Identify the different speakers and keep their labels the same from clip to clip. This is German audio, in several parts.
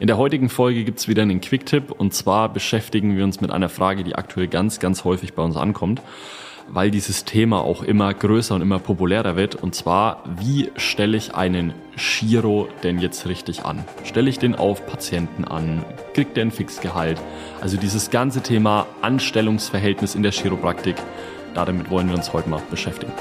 Speaker 1: In der heutigen Folge gibt's wieder einen Quick-Tipp und zwar beschäftigen wir uns mit einer Frage, die aktuell ganz, ganz häufig bei uns ankommt, weil dieses Thema auch immer größer und immer populärer wird und zwar, wie stelle ich einen Giro denn jetzt richtig an? Stelle ich den auf Patienten an? Kriegt der ein Fixgehalt? Also dieses ganze Thema Anstellungsverhältnis in der Chiropraktik, damit wollen wir uns heute mal beschäftigen.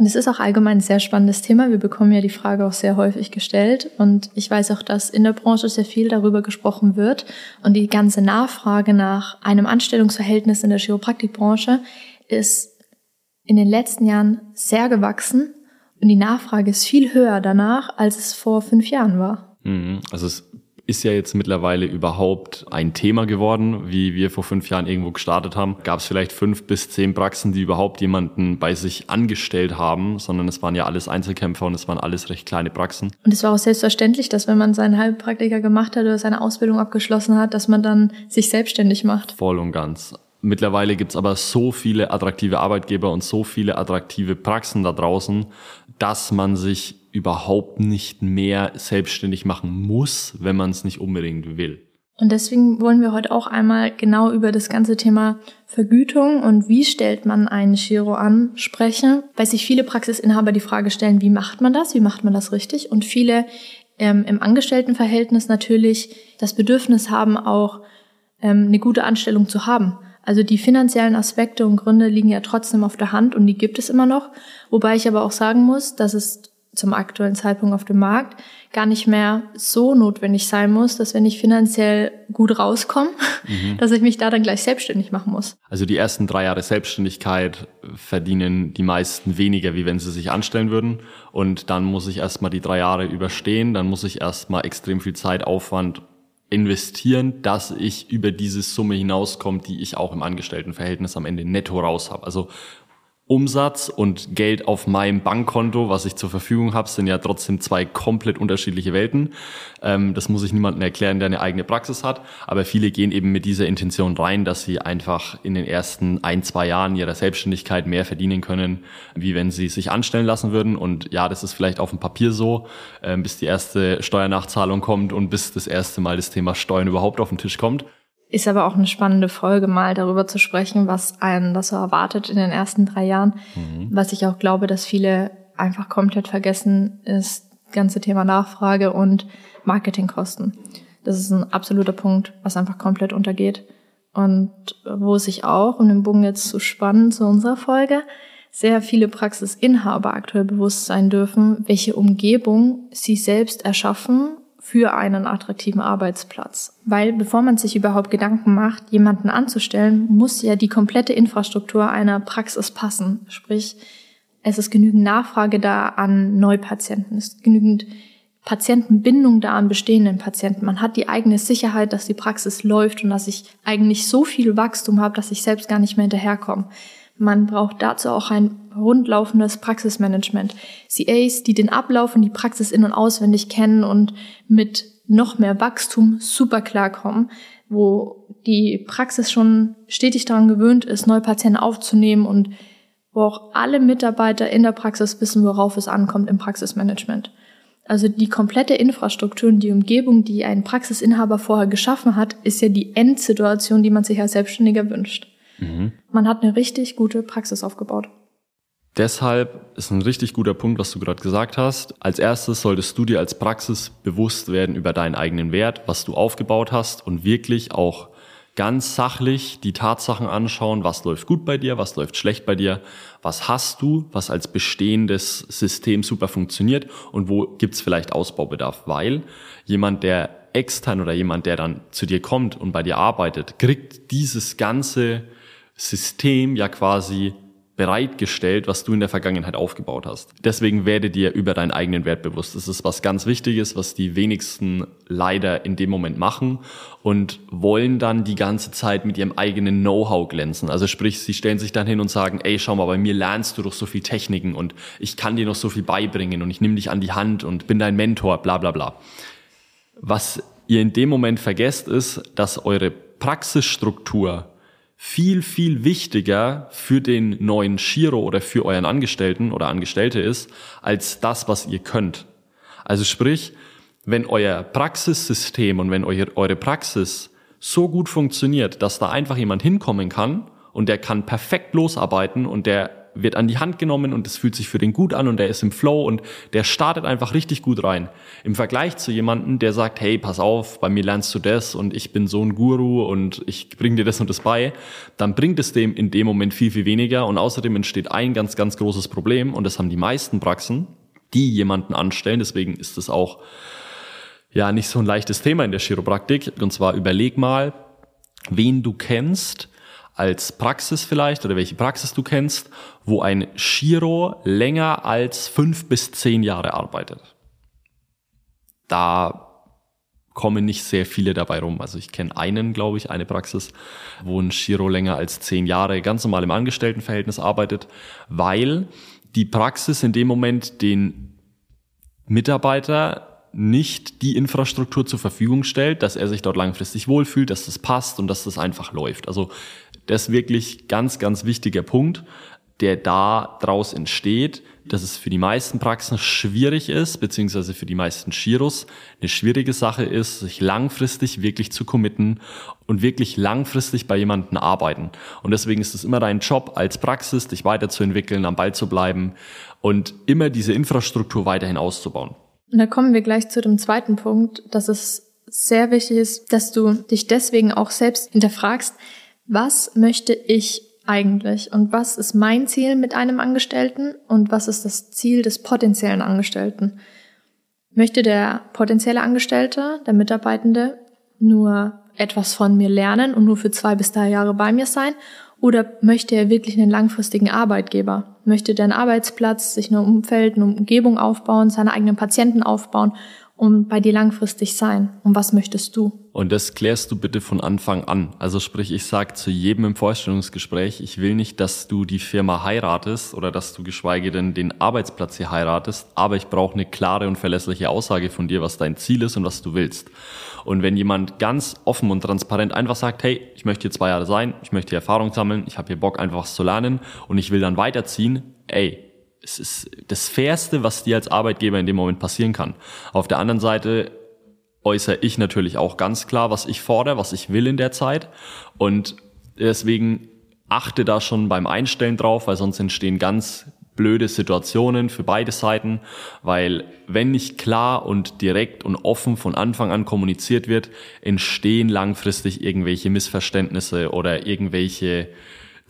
Speaker 2: Und es ist auch allgemein ein sehr spannendes Thema. Wir bekommen ja die Frage auch sehr häufig gestellt. Und ich weiß auch, dass in der Branche sehr viel darüber gesprochen wird. Und die ganze Nachfrage nach einem Anstellungsverhältnis in der Chiropraktikbranche ist in den letzten Jahren sehr gewachsen. Und die Nachfrage ist viel höher danach, als es vor fünf Jahren war.
Speaker 1: Mhm. Also es ist ja jetzt mittlerweile überhaupt ein Thema geworden, wie wir vor fünf Jahren irgendwo gestartet haben. Gab es vielleicht fünf bis zehn Praxen, die überhaupt jemanden bei sich angestellt haben, sondern es waren ja alles Einzelkämpfer und es waren alles recht kleine Praxen.
Speaker 2: Und es war auch selbstverständlich, dass wenn man seinen Heilpraktiker gemacht hat oder seine Ausbildung abgeschlossen hat, dass man dann sich selbstständig macht.
Speaker 1: Voll und ganz. Mittlerweile gibt's aber so viele attraktive Arbeitgeber und so viele attraktive Praxen da draußen, dass man sich überhaupt nicht mehr selbstständig machen muss, wenn man es nicht unbedingt will.
Speaker 2: Und deswegen wollen wir heute auch einmal genau über das ganze Thema Vergütung und wie stellt man einen Giro an sprechen, weil sich viele Praxisinhaber die Frage stellen, wie macht man das, wie macht man das richtig und viele ähm, im Angestelltenverhältnis natürlich das Bedürfnis haben, auch ähm, eine gute Anstellung zu haben. Also die finanziellen Aspekte und Gründe liegen ja trotzdem auf der Hand und die gibt es immer noch. Wobei ich aber auch sagen muss, dass es zum aktuellen Zeitpunkt auf dem Markt gar nicht mehr so notwendig sein muss, dass wenn ich finanziell gut rauskomme, mhm. dass ich mich da dann gleich selbstständig machen muss.
Speaker 1: Also die ersten drei Jahre Selbstständigkeit verdienen die meisten weniger, wie wenn sie sich anstellen würden. Und dann muss ich erstmal die drei Jahre überstehen, dann muss ich erstmal extrem viel Zeit, Aufwand investieren, dass ich über diese Summe hinauskomme, die ich auch im Angestelltenverhältnis am Ende netto raus habe. Also Umsatz und Geld auf meinem Bankkonto, was ich zur Verfügung habe, sind ja trotzdem zwei komplett unterschiedliche Welten. Ähm, das muss ich niemandem erklären, der eine eigene Praxis hat. Aber viele gehen eben mit dieser Intention rein, dass sie einfach in den ersten ein, zwei Jahren ihrer Selbstständigkeit mehr verdienen können, wie wenn sie sich anstellen lassen würden. Und ja, das ist vielleicht auf dem Papier so, äh, bis die erste Steuernachzahlung kommt und bis das erste Mal das Thema Steuern überhaupt auf den Tisch kommt.
Speaker 2: Ist aber auch eine spannende Folge, mal darüber zu sprechen, was einen das so erwartet in den ersten drei Jahren. Mhm. Was ich auch glaube, dass viele einfach komplett vergessen, ist das ganze Thema Nachfrage und Marketingkosten. Das ist ein absoluter Punkt, was einfach komplett untergeht. Und wo sich auch, um den Bogen jetzt zu spannen zu unserer Folge, sehr viele Praxisinhaber aktuell bewusst sein dürfen, welche Umgebung sie selbst erschaffen für einen attraktiven Arbeitsplatz. Weil bevor man sich überhaupt Gedanken macht, jemanden anzustellen, muss ja die komplette Infrastruktur einer Praxis passen. Sprich, es ist genügend Nachfrage da an Neupatienten, es ist genügend Patientenbindung da an bestehenden Patienten. Man hat die eigene Sicherheit, dass die Praxis läuft und dass ich eigentlich so viel Wachstum habe, dass ich selbst gar nicht mehr hinterherkomme. Man braucht dazu auch ein rundlaufendes Praxismanagement. CAs, die den Ablauf und die Praxis in- und auswendig kennen und mit noch mehr Wachstum super klarkommen, wo die Praxis schon stetig daran gewöhnt ist, neue Patienten aufzunehmen und wo auch alle Mitarbeiter in der Praxis wissen, worauf es ankommt im Praxismanagement. Also die komplette Infrastruktur und die Umgebung, die ein Praxisinhaber vorher geschaffen hat, ist ja die Endsituation, die man sich als Selbstständiger wünscht. Mhm. Man hat eine richtig gute Praxis aufgebaut.
Speaker 1: Deshalb ist ein richtig guter Punkt, was du gerade gesagt hast. Als erstes solltest du dir als Praxis bewusst werden über deinen eigenen Wert, was du aufgebaut hast und wirklich auch ganz sachlich die Tatsachen anschauen, was läuft gut bei dir, was läuft schlecht bei dir, was hast du, was als bestehendes System super funktioniert und wo gibt's vielleicht Ausbaubedarf, weil jemand, der extern oder jemand, der dann zu dir kommt und bei dir arbeitet, kriegt dieses ganze System ja quasi bereitgestellt, was du in der Vergangenheit aufgebaut hast. Deswegen werde dir über deinen eigenen Wert bewusst. Das ist was ganz Wichtiges, was die wenigsten leider in dem Moment machen und wollen dann die ganze Zeit mit ihrem eigenen Know-how glänzen. Also sprich, sie stellen sich dann hin und sagen, ey, schau mal, bei mir lernst du doch so viel Techniken und ich kann dir noch so viel beibringen und ich nehme dich an die Hand und bin dein Mentor, bla bla bla. Was ihr in dem Moment vergesst, ist, dass eure Praxisstruktur viel, viel wichtiger für den neuen Shiro oder für euren Angestellten oder Angestellte ist, als das, was ihr könnt. Also sprich, wenn euer Praxissystem und wenn eure Praxis so gut funktioniert, dass da einfach jemand hinkommen kann und der kann perfekt losarbeiten und der wird an die Hand genommen und es fühlt sich für den gut an und der ist im Flow und der startet einfach richtig gut rein. Im Vergleich zu jemandem, der sagt, hey, pass auf, bei mir lernst du das und ich bin so ein Guru und ich bring dir das und das bei, dann bringt es dem in dem Moment viel, viel weniger und außerdem entsteht ein ganz, ganz großes Problem und das haben die meisten Praxen, die jemanden anstellen, deswegen ist es auch ja nicht so ein leichtes Thema in der Chiropraktik und zwar überleg mal, wen du kennst, als Praxis vielleicht oder welche Praxis du kennst, wo ein Chiro länger als fünf bis zehn Jahre arbeitet. Da kommen nicht sehr viele dabei rum. Also ich kenne einen, glaube ich, eine Praxis, wo ein Chiro länger als zehn Jahre ganz normal im Angestelltenverhältnis arbeitet, weil die Praxis in dem Moment den Mitarbeiter nicht die Infrastruktur zur Verfügung stellt, dass er sich dort langfristig wohlfühlt, dass das passt und dass das einfach läuft. Also das ist wirklich ganz, ganz wichtiger Punkt, der da draus entsteht, dass es für die meisten Praxen schwierig ist, beziehungsweise für die meisten Chiros eine schwierige Sache ist, sich langfristig wirklich zu committen und wirklich langfristig bei jemandem arbeiten. Und deswegen ist es immer dein Job als Praxis, dich weiterzuentwickeln, am Ball zu bleiben und immer diese Infrastruktur weiterhin auszubauen.
Speaker 2: Und da kommen wir gleich zu dem zweiten Punkt, dass es sehr wichtig ist, dass du dich deswegen auch selbst hinterfragst, was möchte ich eigentlich und was ist mein Ziel mit einem Angestellten und was ist das Ziel des potenziellen Angestellten? Möchte der potenzielle Angestellte, der Mitarbeitende, nur etwas von mir lernen und nur für zwei bis drei Jahre bei mir sein? Oder möchte er wirklich einen langfristigen Arbeitgeber? Möchte der einen Arbeitsplatz, sich ein Umfeld, eine Umgebung aufbauen, seine eigenen Patienten aufbauen und bei dir langfristig sein? Und was möchtest du?
Speaker 1: Und das klärst du bitte von Anfang an. Also sprich, ich sage zu jedem im Vorstellungsgespräch, ich will nicht, dass du die Firma heiratest oder dass du geschweige denn den Arbeitsplatz hier heiratest, aber ich brauche eine klare und verlässliche Aussage von dir, was dein Ziel ist und was du willst. Und wenn jemand ganz offen und transparent einfach sagt, hey, ich möchte hier zwei Jahre sein, ich möchte hier Erfahrung sammeln, ich habe hier Bock einfach was zu lernen und ich will dann weiterziehen, ey, es ist das Fairste, was dir als Arbeitgeber in dem Moment passieren kann. Auf der anderen Seite äußere ich natürlich auch ganz klar, was ich fordere, was ich will in der Zeit. Und deswegen achte da schon beim Einstellen drauf, weil sonst entstehen ganz blöde Situationen für beide Seiten, weil wenn nicht klar und direkt und offen von Anfang an kommuniziert wird, entstehen langfristig irgendwelche Missverständnisse oder irgendwelche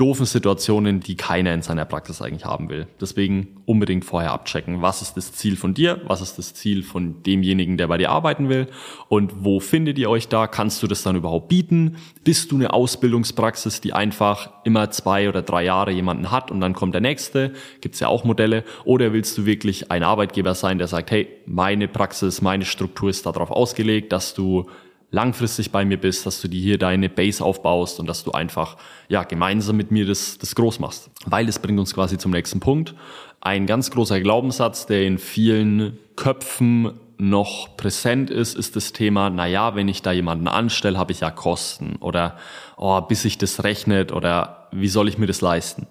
Speaker 1: doofen Situationen, die keiner in seiner Praxis eigentlich haben will. Deswegen unbedingt vorher abchecken, was ist das Ziel von dir, was ist das Ziel von demjenigen, der bei dir arbeiten will und wo findet ihr euch da? Kannst du das dann überhaupt bieten? Bist du eine Ausbildungspraxis, die einfach immer zwei oder drei Jahre jemanden hat und dann kommt der nächste? Gibt's ja auch Modelle. Oder willst du wirklich ein Arbeitgeber sein, der sagt, hey, meine Praxis, meine Struktur ist darauf ausgelegt, dass du langfristig bei mir bist, dass du dir hier deine Base aufbaust und dass du einfach ja gemeinsam mit mir das, das groß machst. Weil es bringt uns quasi zum nächsten Punkt. Ein ganz großer Glaubenssatz, der in vielen Köpfen noch präsent ist, ist das Thema, na ja, wenn ich da jemanden anstelle, habe ich ja Kosten oder oh, bis sich das rechnet oder wie soll ich mir das leisten?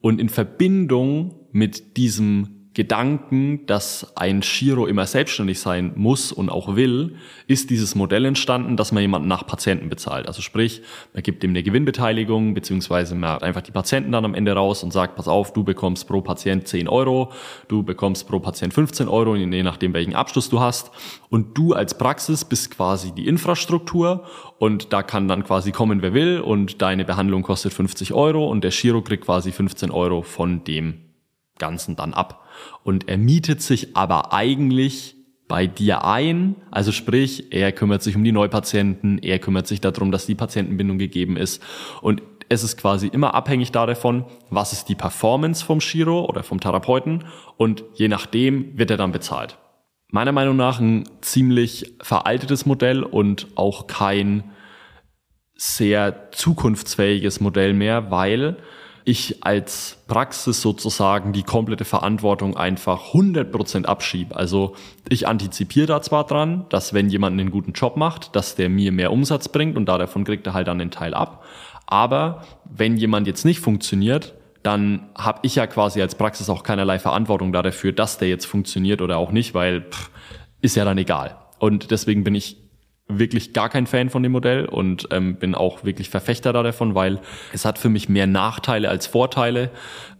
Speaker 1: Und in Verbindung mit diesem Gedanken, dass ein Shiro immer selbstständig sein muss und auch will, ist dieses Modell entstanden, dass man jemanden nach Patienten bezahlt. Also sprich, man gibt ihm eine Gewinnbeteiligung, beziehungsweise man hat einfach die Patienten dann am Ende raus und sagt, pass auf, du bekommst pro Patient 10 Euro, du bekommst pro Patient 15 Euro, je nachdem welchen Abschluss du hast. Und du als Praxis bist quasi die Infrastruktur und da kann dann quasi kommen, wer will und deine Behandlung kostet 50 Euro und der Shiro kriegt quasi 15 Euro von dem Ganzen dann ab. Und er mietet sich aber eigentlich bei dir ein, also sprich, er kümmert sich um die Neupatienten, er kümmert sich darum, dass die Patientenbindung gegeben ist. Und es ist quasi immer abhängig davon, was ist die Performance vom Chiro oder vom Therapeuten. Und je nachdem wird er dann bezahlt. Meiner Meinung nach ein ziemlich veraltetes Modell und auch kein sehr zukunftsfähiges Modell mehr, weil ich als Praxis sozusagen die komplette Verantwortung einfach 100% abschiebe. Also ich antizipiere da zwar dran, dass wenn jemand einen guten Job macht, dass der mir mehr Umsatz bringt und da davon kriegt er halt dann den Teil ab. Aber wenn jemand jetzt nicht funktioniert, dann habe ich ja quasi als Praxis auch keinerlei Verantwortung da dafür, dass der jetzt funktioniert oder auch nicht, weil pff, ist ja dann egal. Und deswegen bin ich wirklich gar kein Fan von dem Modell und ähm, bin auch wirklich Verfechter da davon, weil es hat für mich mehr Nachteile als Vorteile.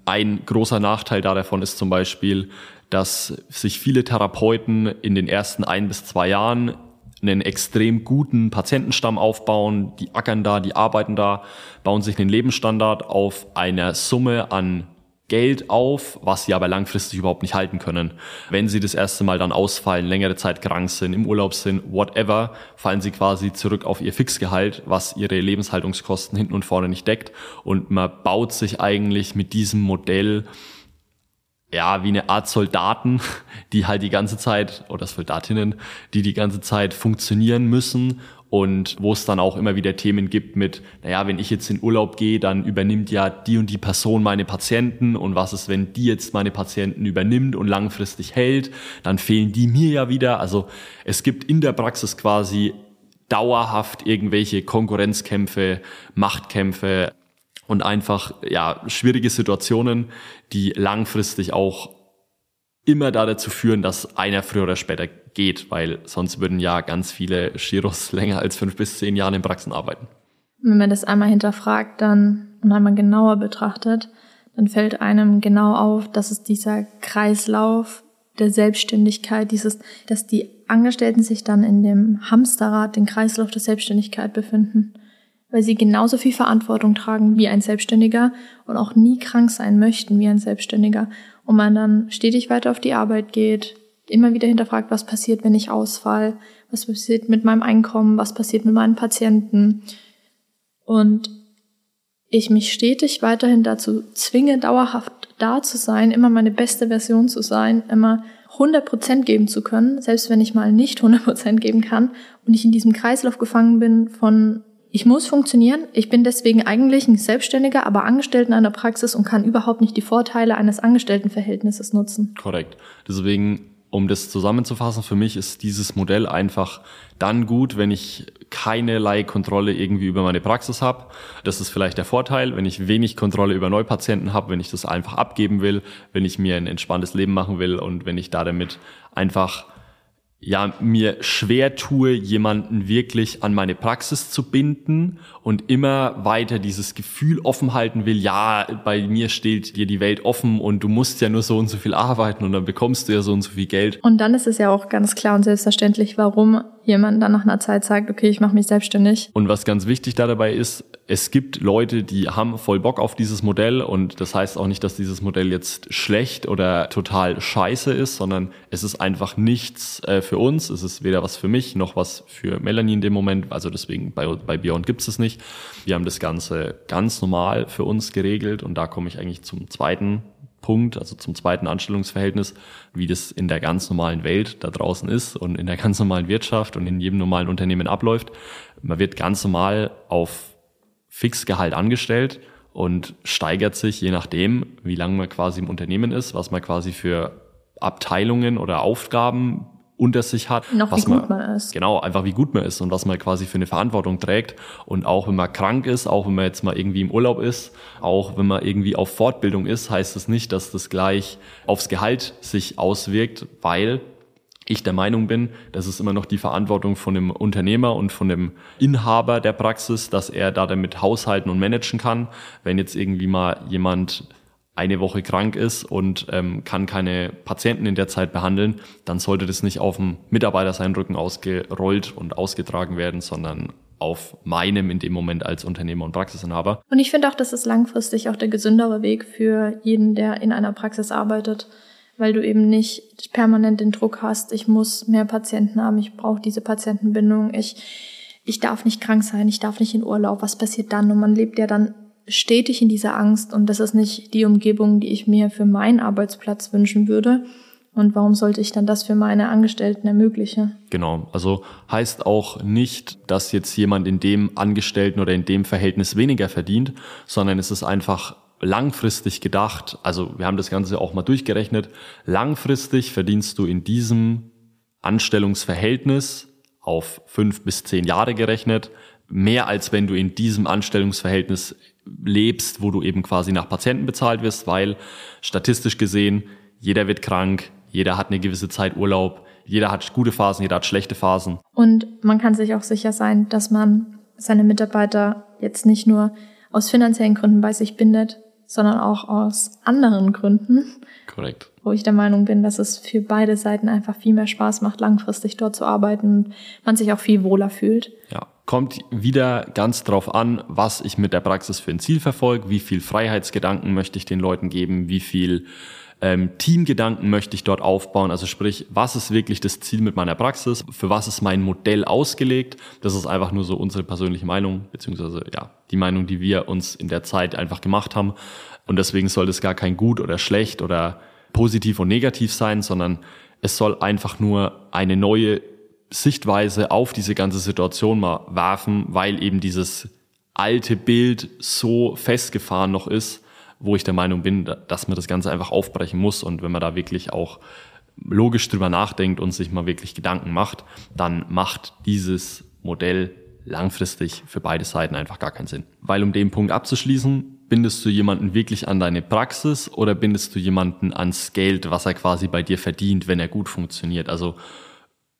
Speaker 1: Ein großer Nachteil da davon ist zum Beispiel, dass sich viele Therapeuten in den ersten ein bis zwei Jahren einen extrem guten Patientenstamm aufbauen, die ackern da, die arbeiten da, bauen sich einen Lebensstandard auf einer Summe an Geld auf, was sie aber langfristig überhaupt nicht halten können. Wenn sie das erste Mal dann ausfallen, längere Zeit krank sind, im Urlaub sind, whatever, fallen sie quasi zurück auf ihr Fixgehalt, was ihre Lebenshaltungskosten hinten und vorne nicht deckt. Und man baut sich eigentlich mit diesem Modell ja, wie eine Art Soldaten, die halt die ganze Zeit, oder Soldatinnen, die die ganze Zeit funktionieren müssen und wo es dann auch immer wieder Themen gibt mit, naja, wenn ich jetzt in Urlaub gehe, dann übernimmt ja die und die Person meine Patienten und was ist, wenn die jetzt meine Patienten übernimmt und langfristig hält, dann fehlen die mir ja wieder. Also es gibt in der Praxis quasi dauerhaft irgendwelche Konkurrenzkämpfe, Machtkämpfe, und einfach ja schwierige Situationen, die langfristig auch immer da dazu führen, dass einer früher oder später geht, weil sonst würden ja ganz viele Giros länger als fünf bis zehn Jahre in Praxen arbeiten.
Speaker 2: Wenn man das einmal hinterfragt dann und einmal genauer betrachtet, dann fällt einem genau auf, dass es dieser Kreislauf der Selbstständigkeit, dieses, dass die Angestellten sich dann in dem Hamsterrad, den Kreislauf der Selbstständigkeit befinden weil sie genauso viel Verantwortung tragen wie ein Selbstständiger und auch nie krank sein möchten wie ein Selbstständiger. Und man dann stetig weiter auf die Arbeit geht, immer wieder hinterfragt, was passiert, wenn ich ausfall, was passiert mit meinem Einkommen, was passiert mit meinen Patienten. Und ich mich stetig weiterhin dazu zwinge, dauerhaft da zu sein, immer meine beste Version zu sein, immer 100% geben zu können, selbst wenn ich mal nicht 100% geben kann und ich in diesem Kreislauf gefangen bin von ich muss funktionieren. Ich bin deswegen eigentlich ein Selbstständiger, aber angestellt in einer Praxis und kann überhaupt nicht die Vorteile eines Angestelltenverhältnisses nutzen.
Speaker 1: Korrekt. Deswegen, um das zusammenzufassen, für mich ist dieses Modell einfach dann gut, wenn ich keinerlei Kontrolle irgendwie über meine Praxis habe. Das ist vielleicht der Vorteil, wenn ich wenig Kontrolle über Neupatienten habe, wenn ich das einfach abgeben will, wenn ich mir ein entspanntes Leben machen will und wenn ich da damit einfach ja, mir schwer tue, jemanden wirklich an meine Praxis zu binden und immer weiter dieses Gefühl offen halten will, ja, bei mir steht dir die Welt offen und du musst ja nur so und so viel arbeiten und dann bekommst du ja so und so viel Geld.
Speaker 2: Und dann ist es ja auch ganz klar und selbstverständlich, warum jemand dann nach einer Zeit sagt, okay, ich mache mich selbstständig.
Speaker 1: Und was ganz wichtig da dabei ist, es gibt Leute, die haben voll Bock auf dieses Modell und das heißt auch nicht, dass dieses Modell jetzt schlecht oder total scheiße ist, sondern es ist einfach nichts äh, für uns. Es ist weder was für mich noch was für Melanie in dem Moment. Also deswegen bei, bei Beyond gibt es es nicht. Wir haben das Ganze ganz normal für uns geregelt und da komme ich eigentlich zum zweiten Punkt, also zum zweiten Anstellungsverhältnis, wie das in der ganz normalen Welt da draußen ist und in der ganz normalen Wirtschaft und in jedem normalen Unternehmen abläuft. Man wird ganz normal auf Fixgehalt angestellt und steigert sich je nachdem, wie lange man quasi im Unternehmen ist, was man quasi für Abteilungen oder Aufgaben unter sich hat.
Speaker 2: Noch
Speaker 1: was
Speaker 2: wie gut man, man, ist.
Speaker 1: Genau, einfach wie gut man ist und was man quasi für eine Verantwortung trägt. Und auch wenn man krank ist, auch wenn man jetzt mal irgendwie im Urlaub ist, auch wenn man irgendwie auf Fortbildung ist, heißt das nicht, dass das gleich aufs Gehalt sich auswirkt, weil ich der Meinung bin, das ist immer noch die Verantwortung von dem Unternehmer und von dem Inhaber der Praxis, dass er da damit haushalten und managen kann. Wenn jetzt irgendwie mal jemand eine Woche krank ist und ähm, kann keine Patienten in der Zeit behandeln, dann sollte das nicht auf dem Mitarbeiter seinen Rücken ausgerollt und ausgetragen werden, sondern auf meinem in dem Moment als Unternehmer und Praxisinhaber.
Speaker 2: Und ich finde auch, das ist langfristig auch der gesündere Weg für jeden, der in einer Praxis arbeitet weil du eben nicht permanent den Druck hast, ich muss mehr Patienten haben, ich brauche diese Patientenbindung, ich, ich darf nicht krank sein, ich darf nicht in Urlaub, was passiert dann? Und man lebt ja dann stetig in dieser Angst und das ist nicht die Umgebung, die ich mir für meinen Arbeitsplatz wünschen würde. Und warum sollte ich dann das für meine Angestellten ermöglichen?
Speaker 1: Genau, also heißt auch nicht, dass jetzt jemand in dem Angestellten oder in dem Verhältnis weniger verdient, sondern es ist einfach langfristig gedacht, also wir haben das Ganze auch mal durchgerechnet, langfristig verdienst du in diesem Anstellungsverhältnis auf fünf bis zehn Jahre gerechnet mehr als wenn du in diesem Anstellungsverhältnis lebst, wo du eben quasi nach Patienten bezahlt wirst, weil statistisch gesehen jeder wird krank, jeder hat eine gewisse Zeit Urlaub, jeder hat gute Phasen, jeder hat schlechte Phasen.
Speaker 2: Und man kann sich auch sicher sein, dass man seine Mitarbeiter jetzt nicht nur aus finanziellen Gründen bei sich bindet, sondern auch aus anderen Gründen.
Speaker 1: Korrekt.
Speaker 2: Wo ich der Meinung bin, dass es für beide Seiten einfach viel mehr Spaß macht, langfristig dort zu arbeiten und man sich auch viel wohler fühlt.
Speaker 1: Ja, kommt wieder ganz drauf an, was ich mit der Praxis für ein Ziel verfolge, wie viel Freiheitsgedanken möchte ich den Leuten geben, wie viel ähm, Teamgedanken möchte ich dort aufbauen. Also sprich, was ist wirklich das Ziel mit meiner Praxis? Für was ist mein Modell ausgelegt? Das ist einfach nur so unsere persönliche Meinung, beziehungsweise ja, die Meinung, die wir uns in der Zeit einfach gemacht haben. Und deswegen soll das gar kein gut oder schlecht oder positiv und negativ sein, sondern es soll einfach nur eine neue Sichtweise auf diese ganze Situation mal werfen, weil eben dieses alte Bild so festgefahren noch ist, wo ich der Meinung bin, dass man das Ganze einfach aufbrechen muss. Und wenn man da wirklich auch logisch drüber nachdenkt und sich mal wirklich Gedanken macht, dann macht dieses Modell langfristig für beide Seiten einfach gar keinen Sinn. Weil um den Punkt abzuschließen, bindest du jemanden wirklich an deine Praxis oder bindest du jemanden ans Geld, was er quasi bei dir verdient, wenn er gut funktioniert? Also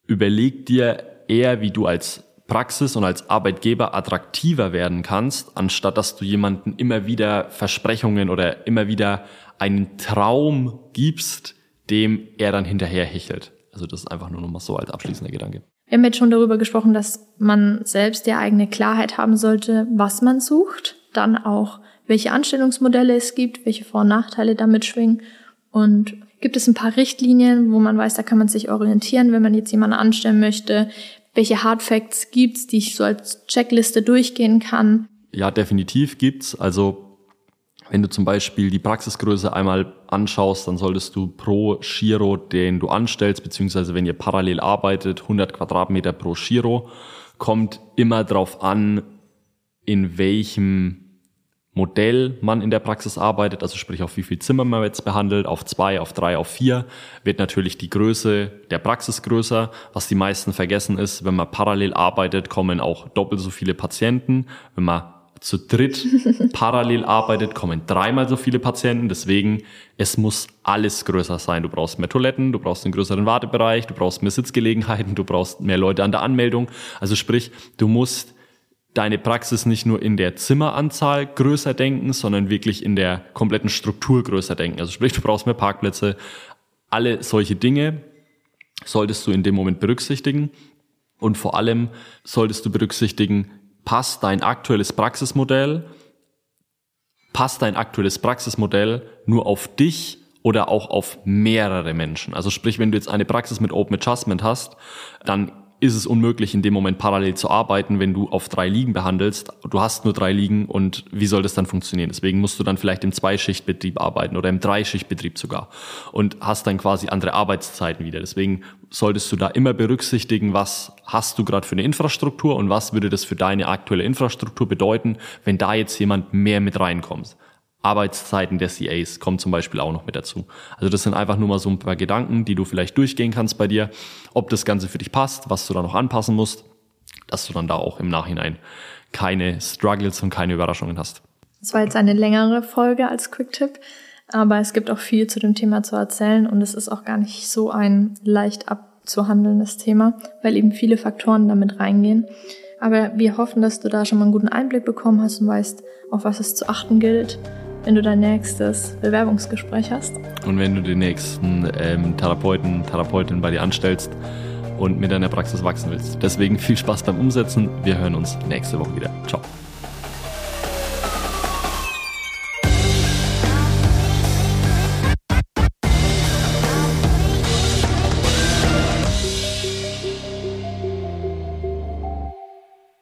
Speaker 1: überleg dir eher, wie du als Praxis und als Arbeitgeber attraktiver werden kannst, anstatt dass du jemanden immer wieder Versprechungen oder immer wieder einen Traum gibst, dem er dann hinterher hechelt. Also das ist einfach nur noch mal so als abschließender Gedanke.
Speaker 2: Wir haben jetzt schon darüber gesprochen, dass man selbst die eigene Klarheit haben sollte, was man sucht, dann auch welche Anstellungsmodelle es gibt, welche Vor- und Nachteile damit schwingen und gibt es ein paar Richtlinien, wo man weiß, da kann man sich orientieren, wenn man jetzt jemanden anstellen möchte, welche Hard Facts gibt's, die ich so als Checkliste durchgehen kann?
Speaker 1: Ja, definitiv gibt's. Also wenn du zum Beispiel die Praxisgröße einmal anschaust, dann solltest du pro Giro, den du anstellst, beziehungsweise wenn ihr parallel arbeitet, 100 Quadratmeter pro Giro, kommt immer drauf an, in welchem Modell man in der Praxis arbeitet, also sprich auf wie viel Zimmer man jetzt behandelt, auf zwei, auf drei, auf vier, wird natürlich die Größe der Praxis größer. Was die meisten vergessen ist, wenn man parallel arbeitet, kommen auch doppelt so viele Patienten. Wenn man zu dritt parallel arbeitet, kommen dreimal so viele Patienten. Deswegen, es muss alles größer sein. Du brauchst mehr Toiletten, du brauchst einen größeren Wartebereich, du brauchst mehr Sitzgelegenheiten, du brauchst mehr Leute an der Anmeldung. Also sprich, du musst deine Praxis nicht nur in der Zimmeranzahl größer denken, sondern wirklich in der kompletten Struktur größer denken. Also sprich, du brauchst mehr Parkplätze. Alle solche Dinge solltest du in dem Moment berücksichtigen. Und vor allem solltest du berücksichtigen, passt dein aktuelles Praxismodell, passt dein aktuelles Praxismodell nur auf dich oder auch auf mehrere Menschen. Also sprich, wenn du jetzt eine Praxis mit Open Adjustment hast, dann ist es unmöglich, in dem Moment parallel zu arbeiten, wenn du auf drei Ligen behandelst. Du hast nur drei Ligen und wie soll das dann funktionieren? Deswegen musst du dann vielleicht im Zweischichtbetrieb arbeiten oder im Dreischichtbetrieb sogar und hast dann quasi andere Arbeitszeiten wieder. Deswegen solltest du da immer berücksichtigen, was hast du gerade für eine Infrastruktur und was würde das für deine aktuelle Infrastruktur bedeuten, wenn da jetzt jemand mehr mit reinkommt. Arbeitszeiten der CAs kommen zum Beispiel auch noch mit dazu. Also das sind einfach nur mal so ein paar Gedanken, die du vielleicht durchgehen kannst bei dir, ob das Ganze für dich passt, was du da noch anpassen musst, dass du dann da auch im Nachhinein keine Struggles und keine Überraschungen hast.
Speaker 2: Das war jetzt eine längere Folge als Quick-Tipp, aber es gibt auch viel zu dem Thema zu erzählen und es ist auch gar nicht so ein leicht abzuhandelndes Thema, weil eben viele Faktoren damit reingehen. Aber wir hoffen, dass du da schon mal einen guten Einblick bekommen hast und weißt, auf was es zu achten gilt wenn du dein nächstes Bewerbungsgespräch hast.
Speaker 1: Und wenn du den nächsten ähm, Therapeuten, Therapeutin bei dir anstellst und mit deiner Praxis wachsen willst. Deswegen viel Spaß beim Umsetzen. Wir hören uns nächste Woche wieder. Ciao.